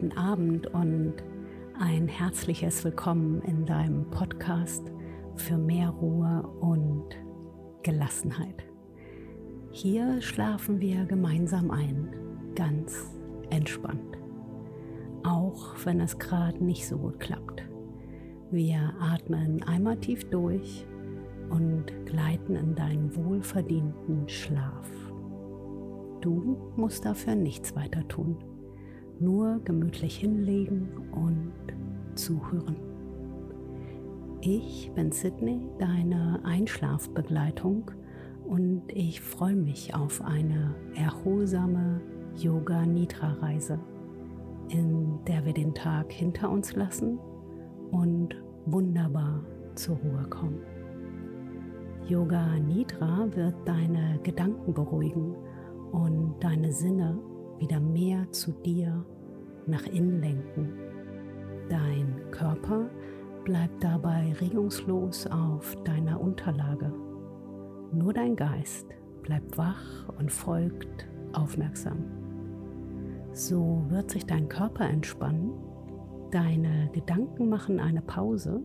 guten Abend und ein herzliches Willkommen in deinem Podcast für mehr Ruhe und Gelassenheit. Hier schlafen wir gemeinsam ein, ganz entspannt, auch wenn es gerade nicht so gut klappt. Wir atmen einmal tief durch und gleiten in deinen wohlverdienten Schlaf. Du musst dafür nichts weiter tun, nur gemütlich hinlegen und zuhören. Ich bin Sydney, deine Einschlafbegleitung und ich freue mich auf eine erholsame Yoga Nidra Reise, in der wir den Tag hinter uns lassen und wunderbar zur Ruhe kommen. Yoga Nidra wird deine Gedanken beruhigen und deine Sinne wieder mehr zu dir nach innen lenken. Dein Körper bleibt dabei regungslos auf deiner Unterlage. Nur dein Geist bleibt wach und folgt aufmerksam. So wird sich dein Körper entspannen, deine Gedanken machen eine Pause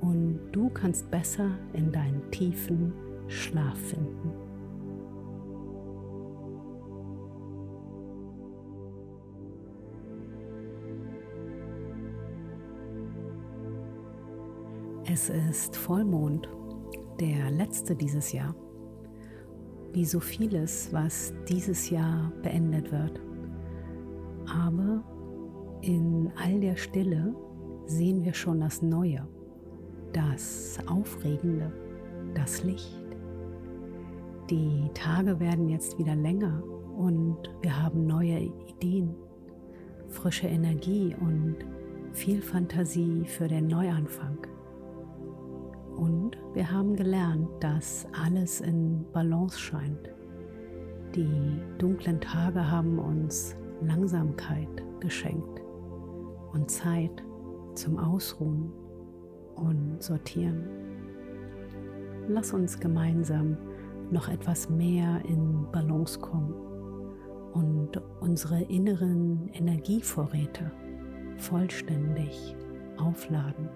und du kannst besser in deinen tiefen Schlaf finden. Es ist Vollmond, der letzte dieses Jahr. Wie so vieles, was dieses Jahr beendet wird. Aber in all der Stille sehen wir schon das Neue, das Aufregende, das Licht. Die Tage werden jetzt wieder länger und wir haben neue Ideen, frische Energie und viel Fantasie für den Neuanfang. Wir haben gelernt, dass alles in Balance scheint. Die dunklen Tage haben uns Langsamkeit geschenkt und Zeit zum Ausruhen und Sortieren. Lass uns gemeinsam noch etwas mehr in Balance kommen und unsere inneren Energievorräte vollständig aufladen.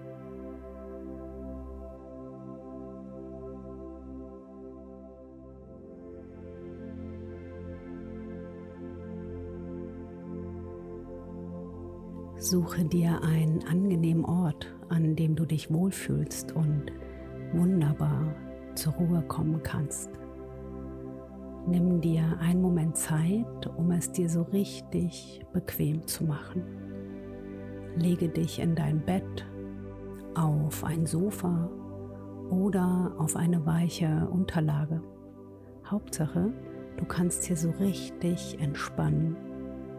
Suche dir einen angenehmen Ort, an dem du dich wohlfühlst und wunderbar zur Ruhe kommen kannst. Nimm dir einen Moment Zeit, um es dir so richtig bequem zu machen. Lege dich in dein Bett, auf ein Sofa oder auf eine weiche Unterlage. Hauptsache, du kannst hier so richtig entspannen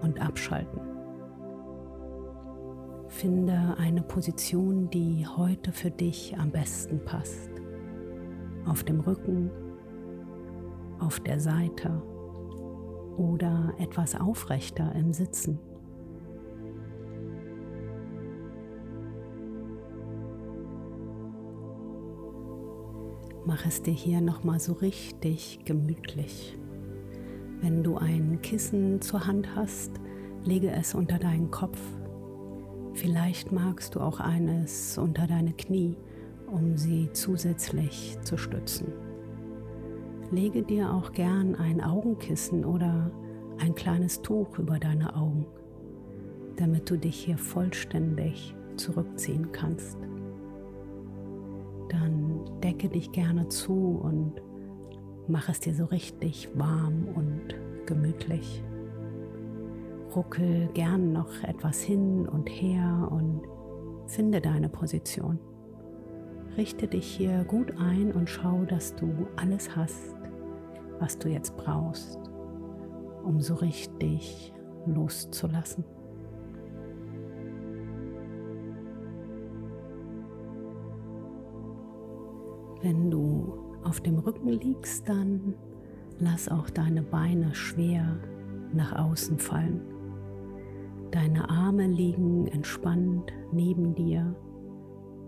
und abschalten. Finde eine Position, die heute für dich am besten passt. Auf dem Rücken, auf der Seite oder etwas aufrechter im Sitzen. Mach es dir hier nochmal so richtig gemütlich. Wenn du ein Kissen zur Hand hast, lege es unter deinen Kopf Vielleicht magst du auch eines unter deine Knie, um sie zusätzlich zu stützen. Lege dir auch gern ein Augenkissen oder ein kleines Tuch über deine Augen, damit du dich hier vollständig zurückziehen kannst. Dann decke dich gerne zu und mach es dir so richtig warm und gemütlich ruckel gern noch etwas hin und her und finde deine Position. Richte dich hier gut ein und schau, dass du alles hast, was du jetzt brauchst, um so richtig loszulassen. Wenn du auf dem Rücken liegst, dann lass auch deine Beine schwer nach außen fallen. Deine Arme liegen entspannt neben dir,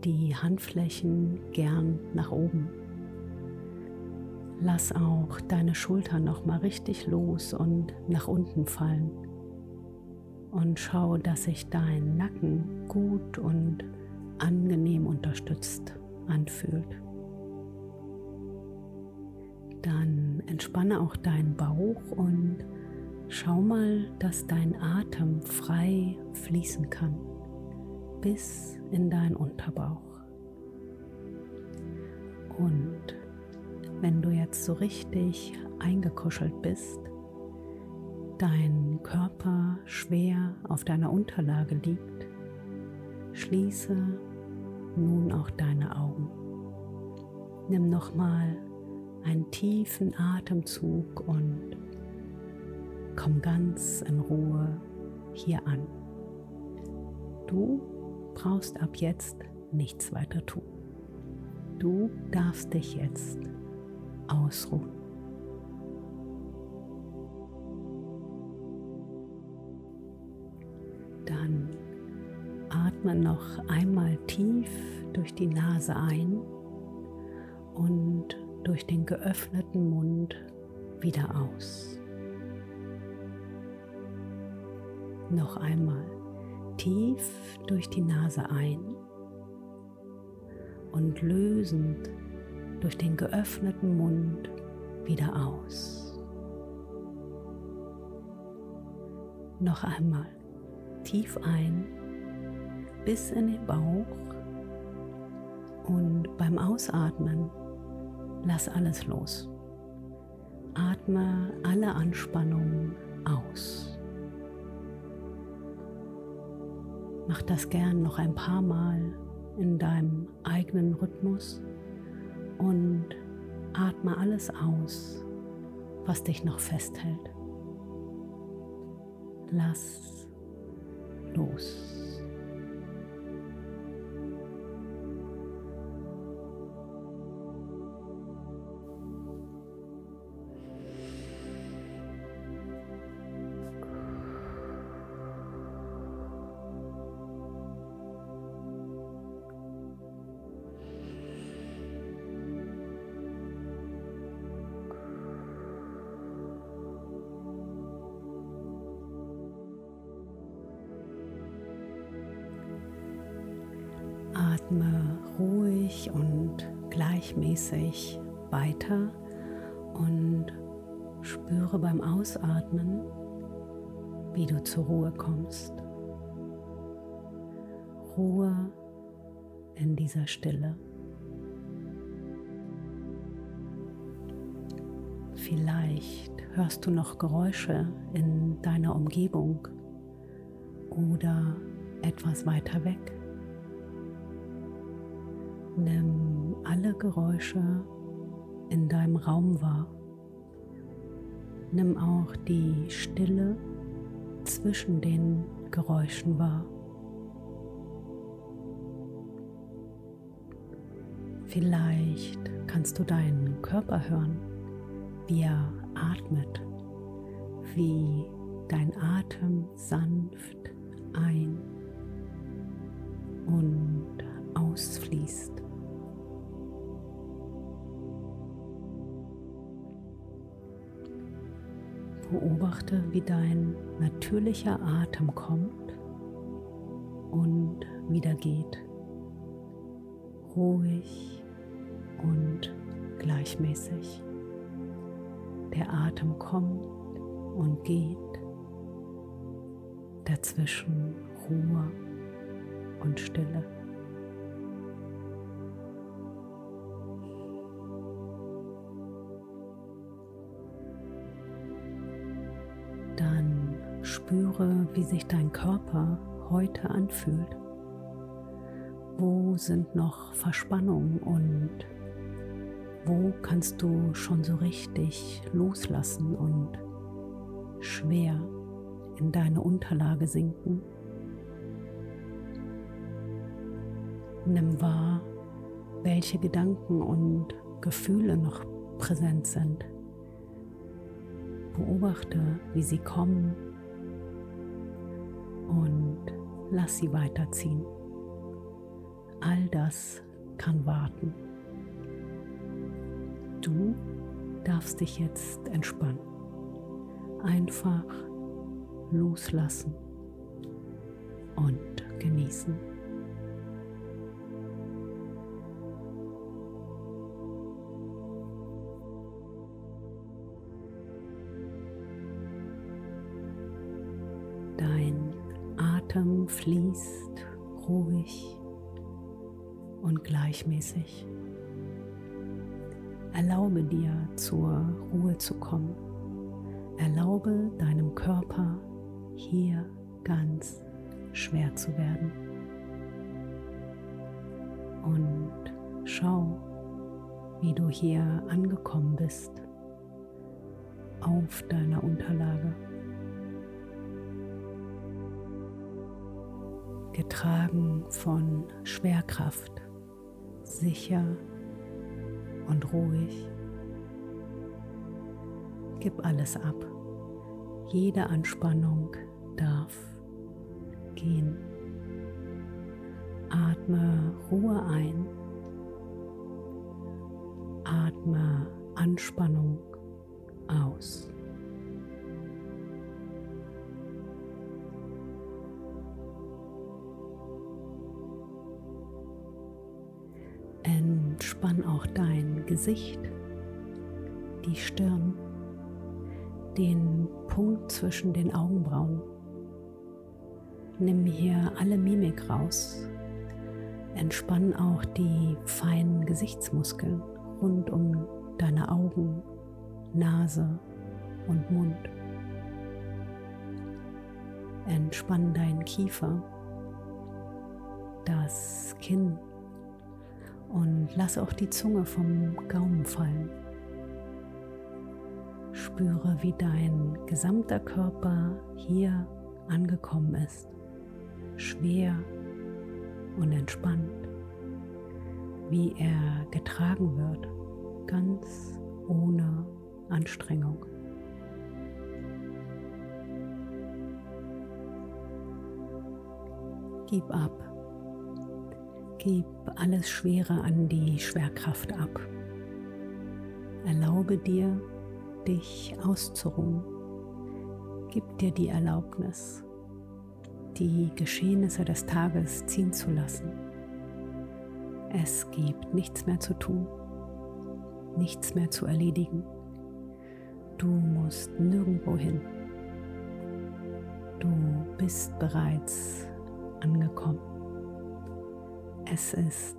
die Handflächen gern nach oben. Lass auch deine Schultern noch mal richtig los und nach unten fallen. und schau, dass sich dein Nacken gut und angenehm unterstützt anfühlt. Dann entspanne auch deinen Bauch und schau mal, dass dein Atem frei fließen kann bis in deinen Unterbauch. Und wenn du jetzt so richtig eingekuschelt bist, dein Körper schwer auf deiner Unterlage liegt, schließe nun auch deine Augen. Nimm nochmal einen tiefen Atemzug und komm ganz in Ruhe hier an. Du brauchst ab jetzt nichts weiter tun. Du darfst dich jetzt ausruhen. Dann atme noch einmal tief durch die Nase ein und durch den geöffneten Mund wieder aus. Noch einmal tief durch die Nase ein und lösend durch den geöffneten Mund wieder aus. Noch einmal tief ein bis in den Bauch und beim Ausatmen lass alles los. Atme alle Anspannung aus. Mach das gern noch ein paar Mal in deinem eigenen Rhythmus und atme alles aus, was dich noch festhält. Lass los. Und gleichmäßig weiter und spüre beim Ausatmen, wie du zur Ruhe kommst. Ruhe in dieser Stille. Vielleicht hörst du noch Geräusche in deiner Umgebung oder etwas weiter weg. Nimm alle Geräusche in deinem Raum wahr. Nimm auch die Stille zwischen den Geräuschen wahr. Vielleicht kannst du deinen Körper hören, wie er atmet, wie dein Atem sanft ein und ausfließt. Beobachte, wie dein natürlicher Atem kommt und wieder geht. Ruhig und gleichmäßig. Der Atem kommt und geht. Dazwischen Ruhe und Stille. Spüre, wie sich dein Körper heute anfühlt. Wo sind noch Verspannungen und wo kannst du schon so richtig loslassen und schwer in deine Unterlage sinken? Nimm wahr, welche Gedanken und Gefühle noch präsent sind. Beobachte, wie sie kommen und lass sie weiterziehen. All das kann warten. Du darfst dich jetzt entspannen. Einfach loslassen und genießen. Atem fließt ruhig und gleichmäßig. Erlaube dir zur Ruhe zu kommen. Erlaube deinem Körper hier ganz schwer zu werden. Und schau, wie du hier angekommen bist auf deiner Unterlage. Getragen von Schwerkraft, sicher und ruhig. Gib alles ab. Jede Anspannung darf gehen. Atme Ruhe ein. Atme Anspannung aus. Auch dein Gesicht, die Stirn, den Punkt zwischen den Augenbrauen. Nimm hier alle Mimik raus. Entspann auch die feinen Gesichtsmuskeln rund um deine Augen, Nase und Mund. Entspann deinen Kiefer, das Kinn und lass auch die Zunge vom Gaumen fallen. Spüre, wie dein gesamter Körper hier angekommen ist, schwer und entspannt, wie er getragen wird, ganz ohne Anstrengung. Gib ab. Gib alles Schwere an die Schwerkraft ab. Erlaube dir, dich auszuruhen. Gib dir die Erlaubnis, die Geschehnisse des Tages ziehen zu lassen. Es gibt nichts mehr zu tun, nichts mehr zu erledigen. Du musst nirgendwo hin. Du bist bereits angekommen. Es ist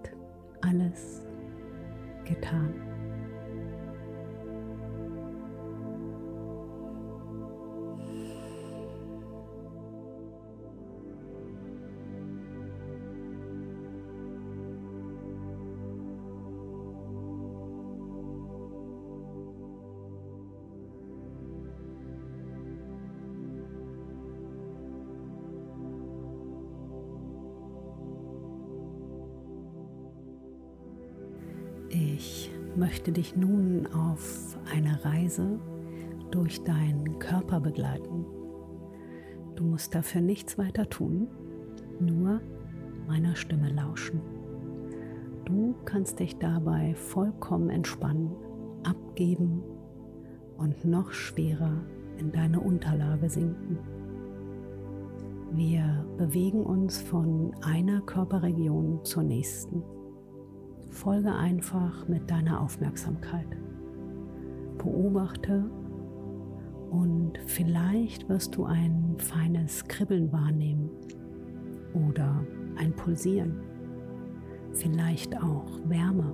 alles getan. Ich möchte dich nun auf eine Reise durch deinen Körper begleiten. Du musst dafür nichts weiter tun, nur meiner Stimme lauschen. Du kannst dich dabei vollkommen entspannen, abgeben und noch schwerer in deine Unterlage sinken. Wir bewegen uns von einer Körperregion zur nächsten. Folge einfach mit deiner Aufmerksamkeit. Beobachte und vielleicht wirst du ein feines Kribbeln wahrnehmen oder ein Pulsieren. Vielleicht auch Wärme,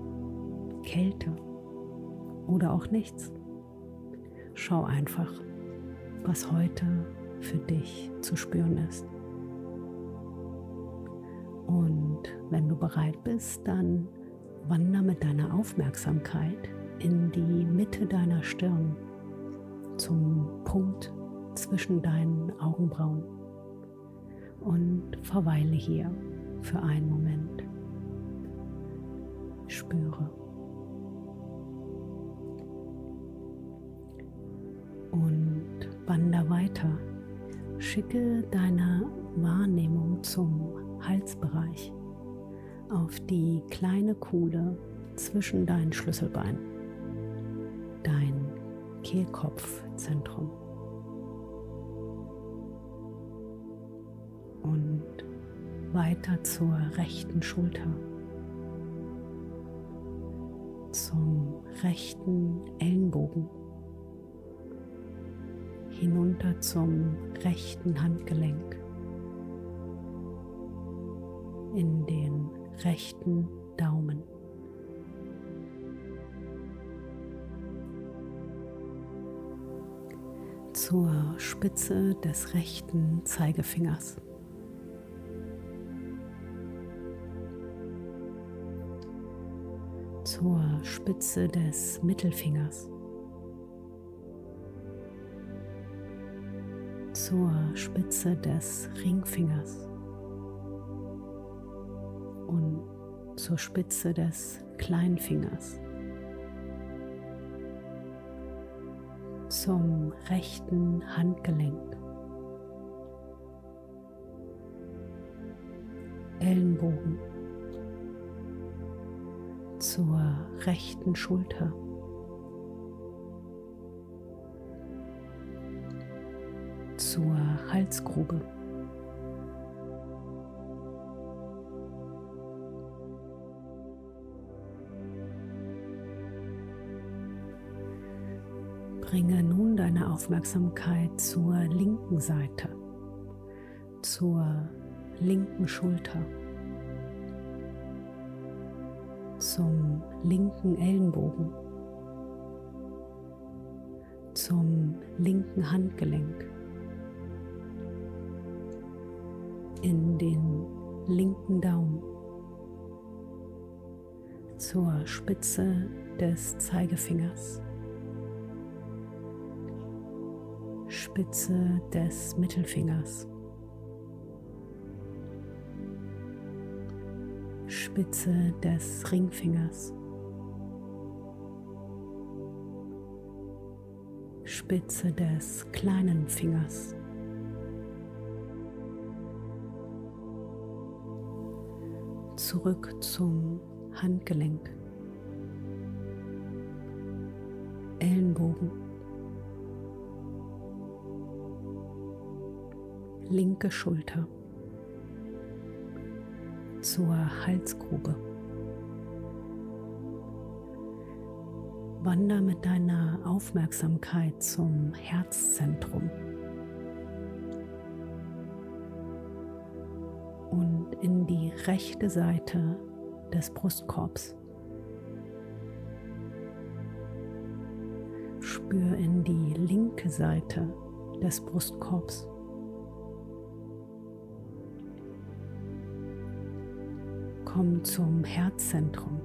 Kälte oder auch nichts. Schau einfach, was heute für dich zu spüren ist. Und wenn du bereit bist, dann Wander mit deiner Aufmerksamkeit in die Mitte deiner Stirn zum Punkt zwischen deinen Augenbrauen und verweile hier für einen Moment. Spüre. Und wander weiter. Schicke deine Wahrnehmung zum Halsbereich auf die kleine Kuhle zwischen deinen Schlüsselbeinen, dein Kehlkopfzentrum. Und weiter zur rechten Schulter, zum rechten Ellenbogen, hinunter zum rechten Handgelenk, in den rechten Daumen. zur Spitze des rechten Zeigefingers. Zur Spitze des Mittelfingers. Zur Spitze des Ringfingers. Zur Spitze des Kleinfingers. zum rechten Handgelenk, Ellenbogen zur rechten Schulter. zur Halsgrube. Bringe nun deine Aufmerksamkeit zur linken Seite, zur linken Schulter, zum linken Ellenbogen, zum linken Handgelenk, in den linken Daumen, zur Spitze des Zeigefingers. Spitze des Mittelfingers. Spitze des Ringfingers. Spitze des kleinen Fingers. Zurück zum Handgelenk. Ellenbogen. Linke Schulter zur Halsgrube. Wander mit deiner Aufmerksamkeit zum Herzzentrum und in die rechte Seite des Brustkorbs. Spür in die linke Seite des Brustkorbs. Komm zum Herzzentrum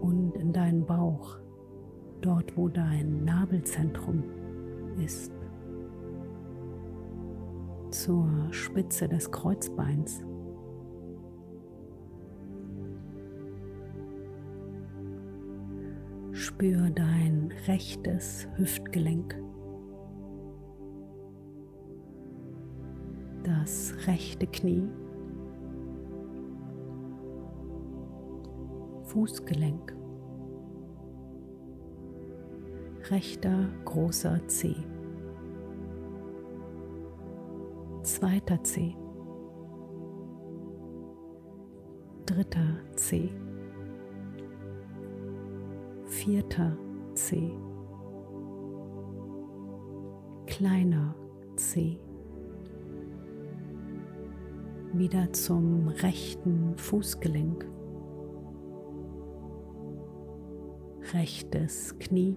und in deinen Bauch, dort wo dein Nabelzentrum ist, zur Spitze des Kreuzbeins. Spür dein rechtes Hüftgelenk. das rechte Knie, Fußgelenk, rechter großer Zeh, zweiter Zeh, dritter Zeh, vierter Zeh, kleiner Zeh wieder zum rechten Fußgelenk, rechtes Knie,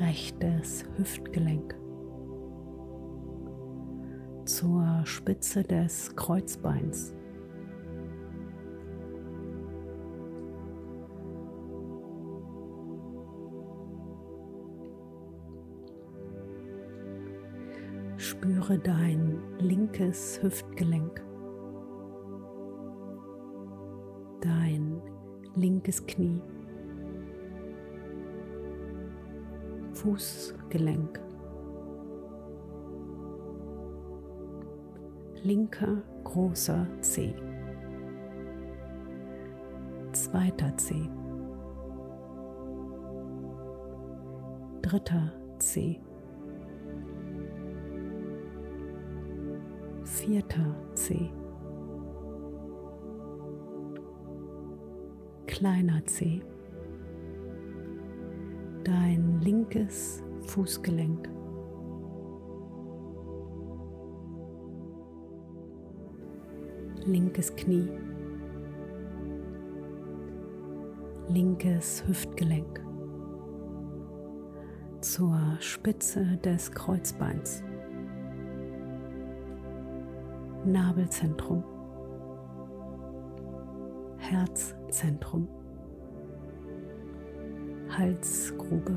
rechtes Hüftgelenk. Zur Spitze des Kreuzbeins. Spüre dein linkes Hüftgelenk, linkes Knie, Fußgelenk, linker großer Zeh, zweiter Zeh, dritter Zeh, vierter Zeh. Kleiner Zeh, dein linkes Fußgelenk. Linkes Knie, linkes Hüftgelenk. Zur Spitze des Kreuzbeins, Nabelzentrum, Herzzentrum, Halsgrube.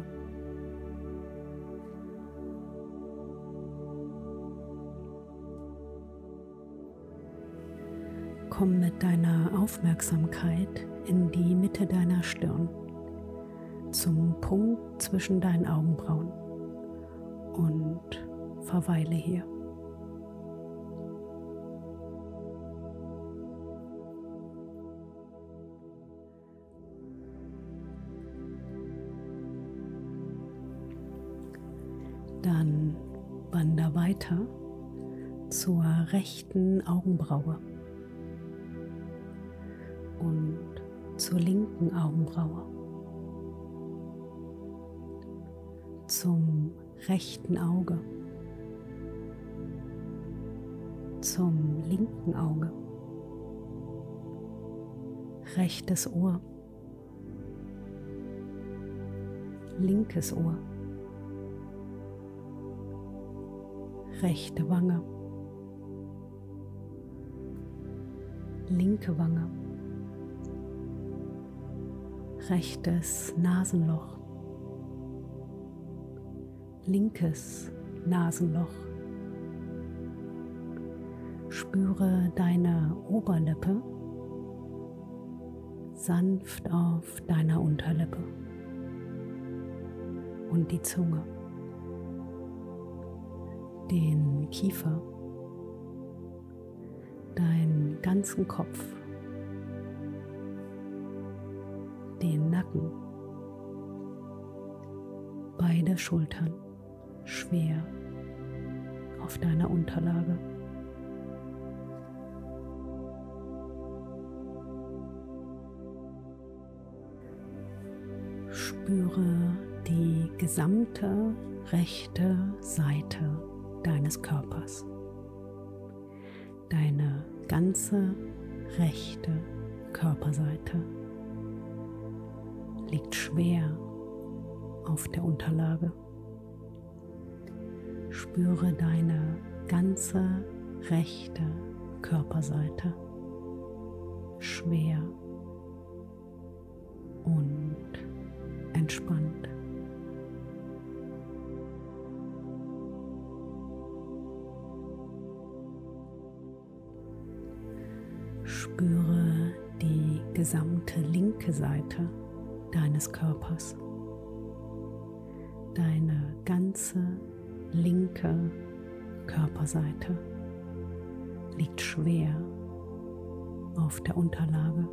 Komm mit deiner Aufmerksamkeit in die Mitte deiner Stirn zum Punkt zwischen deinen Augenbrauen und verweile hier. Weiter zur rechten Augenbraue und zur linken Augenbraue. zum rechten Auge, zum linken Auge, rechtes Ohr, linkes Ohr, rechte Wange, linke Wange, rechtes Nasenloch, linkes Nasenloch. Spüre deine Oberlippe. Sanft auf deiner Unterlippe. Und die Zunge, den Kiefer, deinen ganzen Kopf, den Nacken, beide Schultern schwer auf deiner Unterlage. Spüre die gesamte rechte Seite deines Körpers. Deine ganze rechte Körperseite liegt schwer auf der Unterlage. Spüre deine ganze rechte Körperseite schwer und entspannt. Gesamte linke Seite deines Körpers, deine ganze linke Körperseite liegt schwer auf der Unterlage.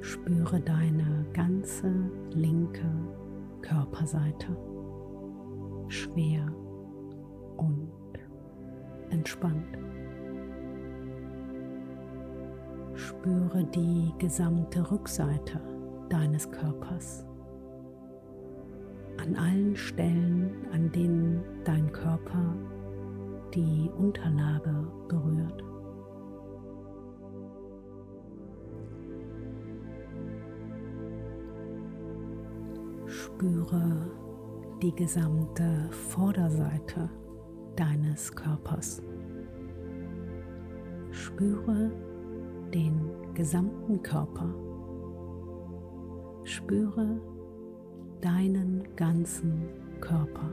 Spüre deine ganze linke Körperseite schwer und entspannt. Spüre die gesamte Rückseite deines Körpers an allen Stellen, an denen dein Körper die Unterlage berührt. Spüre die gesamte Vorderseite deines Körpers. Spüre den gesamten Körper. Spüre deinen ganzen Körper.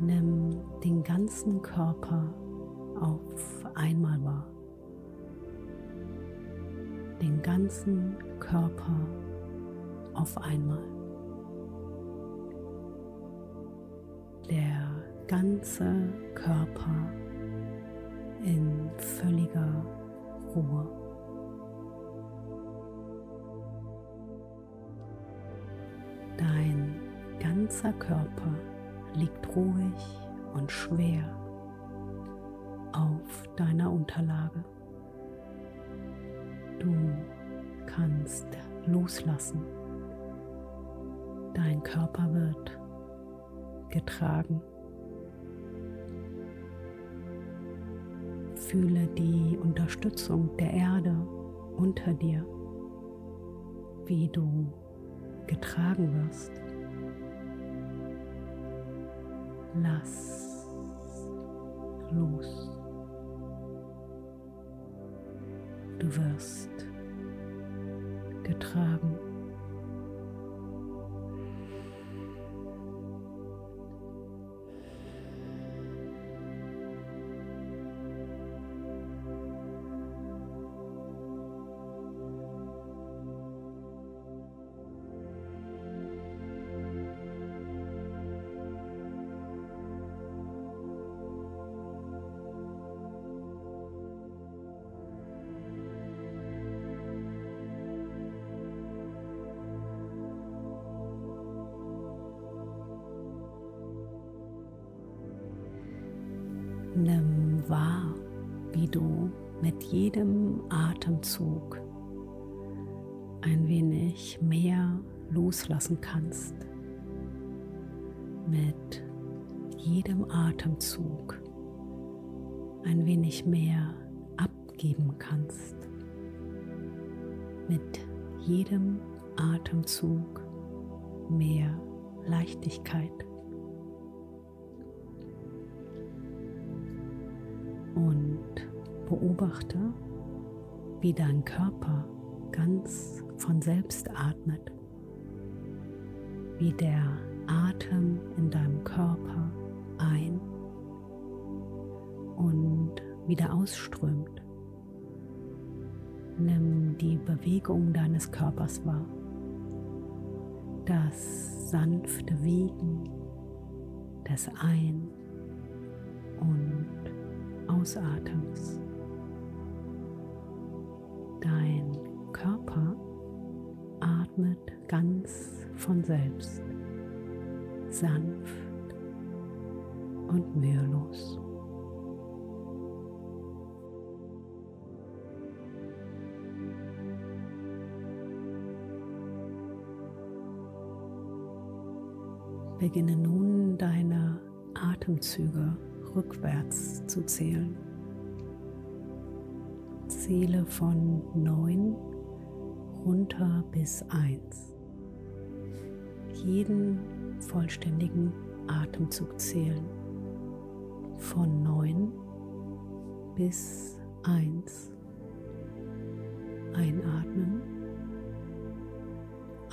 Nimm den ganzen Körper auf einmal wahr. Den ganzen Körper auf einmal. Der ganze Körper in völliger Ruhe. Dein ganzer Körper liegt ruhig und schwer auf deiner Unterlage. Du kannst loslassen. Dein Körper wird getragen. Fühle die Unterstützung der Erde unter dir, wie du getragen wirst. Lass los. Du wirst getragen. Loslassen kannst. Mit jedem Atemzug ein wenig mehr abgeben kannst. Mit jedem Atemzug mehr Leichtigkeit. und beobachte, wie dein Körper ganz von selbst atmet, wie der Atem in deinem Körper ein und wieder ausströmt. Nimm die Bewegung deines Körpers wahr, das sanfte Wiegen des Ein- und Ausatems. Dein Körper atmet ganz von selbst, sanft und mühelos. Beginne nun deine Atemzüge rückwärts zu zählen. Zähle von 9 runter bis 1. Jeden vollständigen Atemzug zählen. Von 9 bis 1. Einatmen.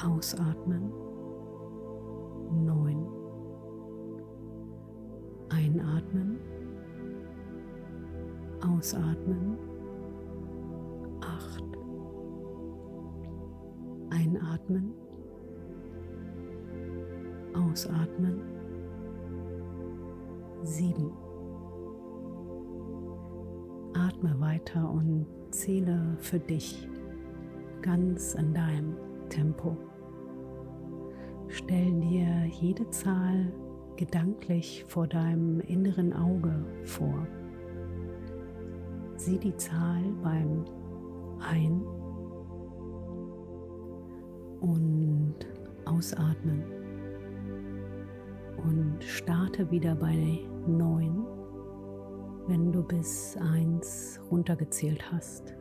Ausatmen. 9. Einatmen, ausatmen, acht. Einatmen, ausatmen, sieben. Atme weiter und zähle für dich ganz in deinem Tempo. Stell dir jede Zahl gedanklich vor deinem inneren Auge vor. Sieh die Zahl beim Ein- und Ausatmen und starte wieder bei 9, wenn du bis 1 runtergezählt hast.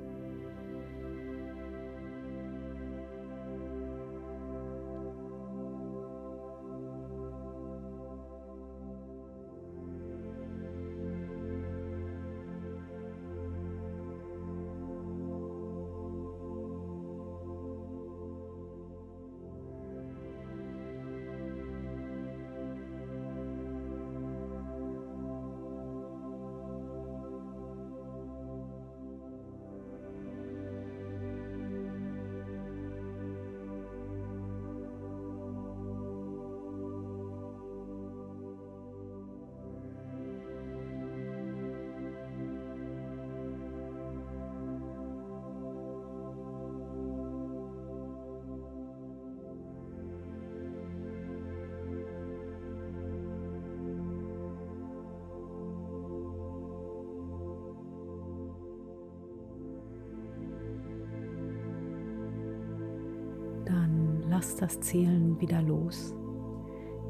Lass das Zählen wieder los.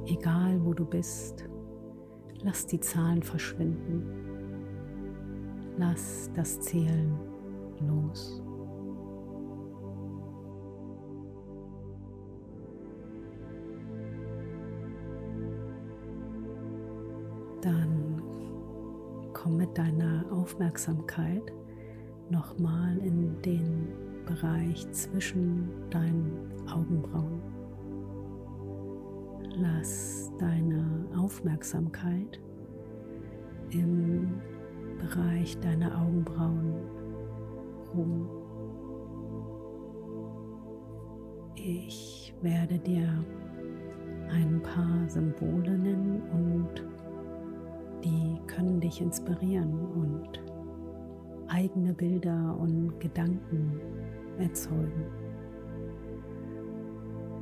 Egal wo du bist, lass die Zahlen verschwinden. Lass das Zählen los. Dann komm mit deiner Aufmerksamkeit nochmal in den Bereich zwischen deinen Augenbrauen. Lass deine Aufmerksamkeit im Bereich deiner Augenbrauen ruhen. Ich werde dir ein paar Symbole nennen und die können dich inspirieren und eigene Bilder und Gedanken erzeugen.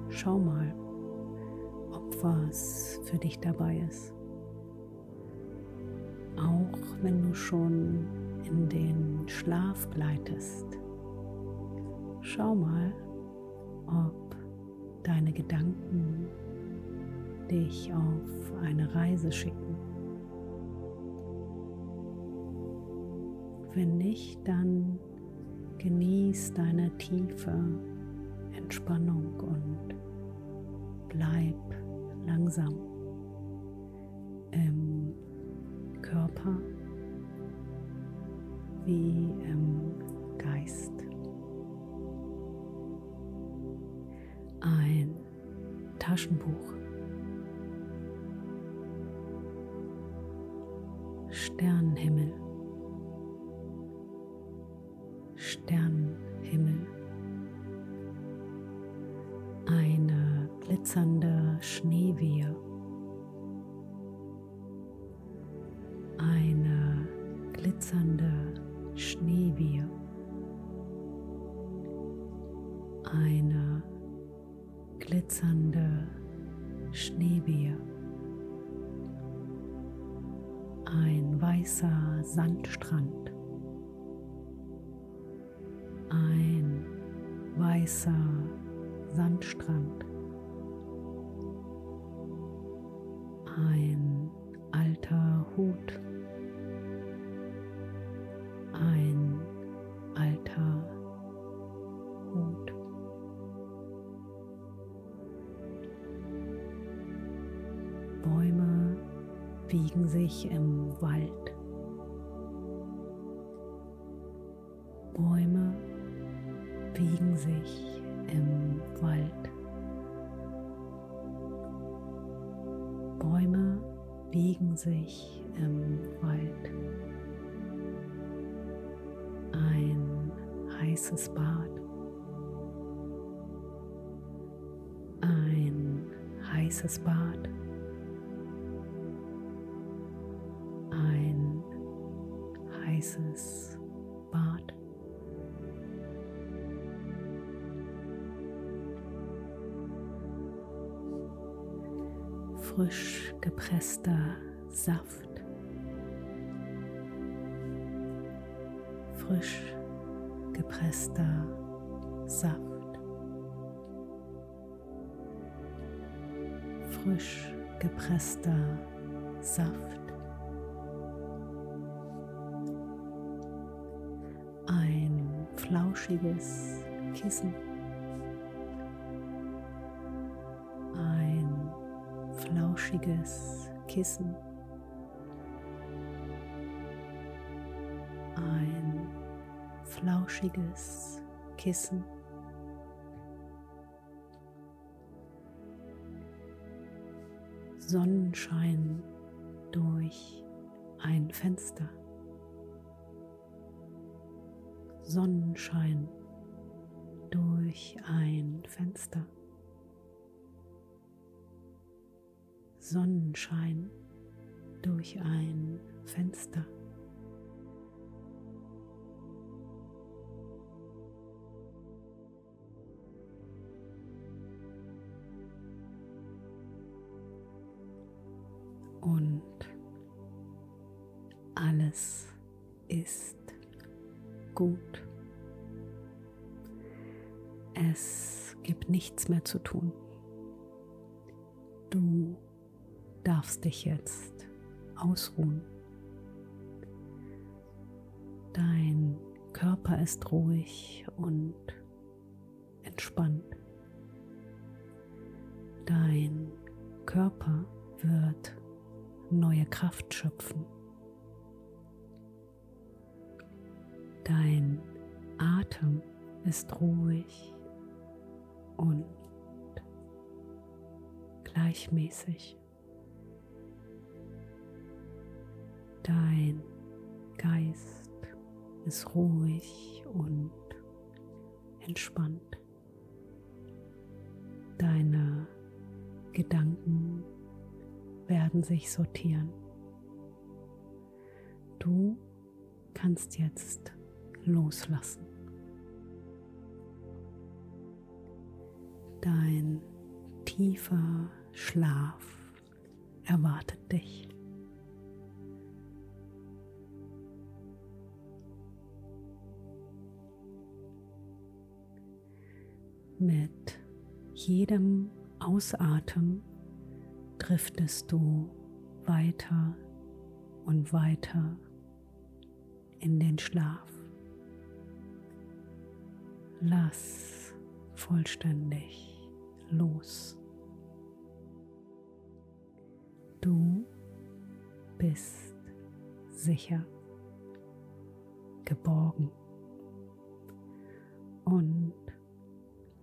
Schau mal, ob was für dich dabei ist. Auch wenn du schon in den Schlaf gleitest, schau mal, ob deine Gedanken dich auf eine Reise schicken. Wenn nicht, dann genieß deine tiefe Entspannung und bleib langsam im Körper wie im Geist. Ein Taschenbuch. Sternenhimmel. Sternenhimmel. Eine glitzernde Schneewehe. Wiegen sich im Wald. Bäume wiegen sich im Wald. Ein heißes Bad. Ein heißes Bad. Ein heißes gepresster Saft. Frisch gepresster Saft. Frisch gepresster Saft. Ein flauschiges Kissen. Ein flauschiges Kissen. Ein flauschiges Kissen. Sonnenschein durch ein Fenster. Sonnenschein durch ein Fenster. Sonnenschein durch ein Fenster. Und alles ist gut. Es gibt nichts mehr zu tun. Du darfst dich jetzt ausruhen. Dein Körper ist ruhig und entspannt. Dein Körper wird neue Kraft schöpfen. Dein Atem ist ruhig und gleichmäßig. Dein Geist ist ruhig und entspannt. Deine Gedanken werden sich sortieren. Du kannst jetzt loslassen. Dein tiefer Schlaf erwartet dich. Mit jedem Ausatmen driftest du weiter und weiter in den Schlaf. Lass vollständig los. Du bist sicher, geborgen und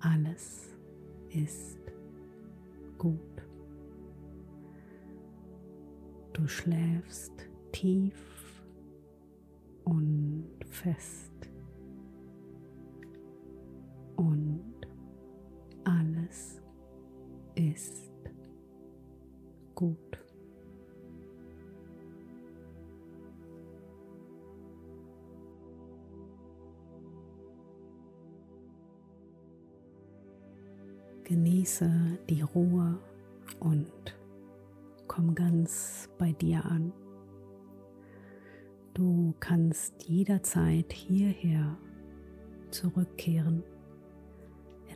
alles ist gut. Du schläfst tief und fest dir an. Du kannst jederzeit hierher zurückkehren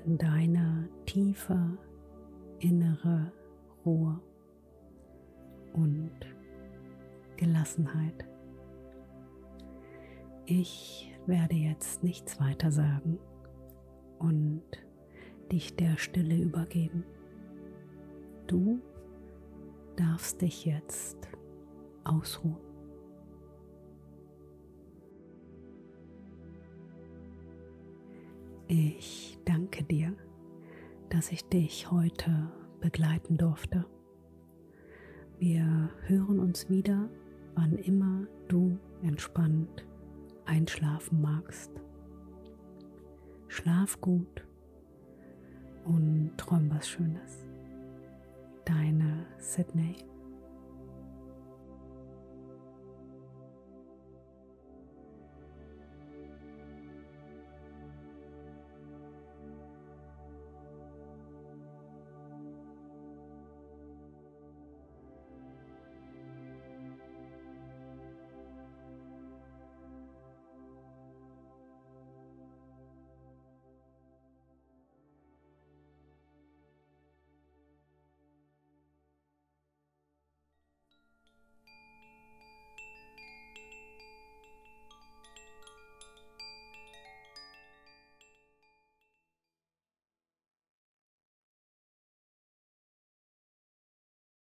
in deine tiefe innere Ruhe und Gelassenheit. Ich werde jetzt nichts weiter sagen und dich der Stille übergeben. Du darfst dich jetzt ausruhen. Ich danke dir, dass ich dich heute begleiten durfte. Wir hören uns wieder, wann immer du entspannt einschlafen magst. Schlaf gut und träum was Schönes. Deine Sydney.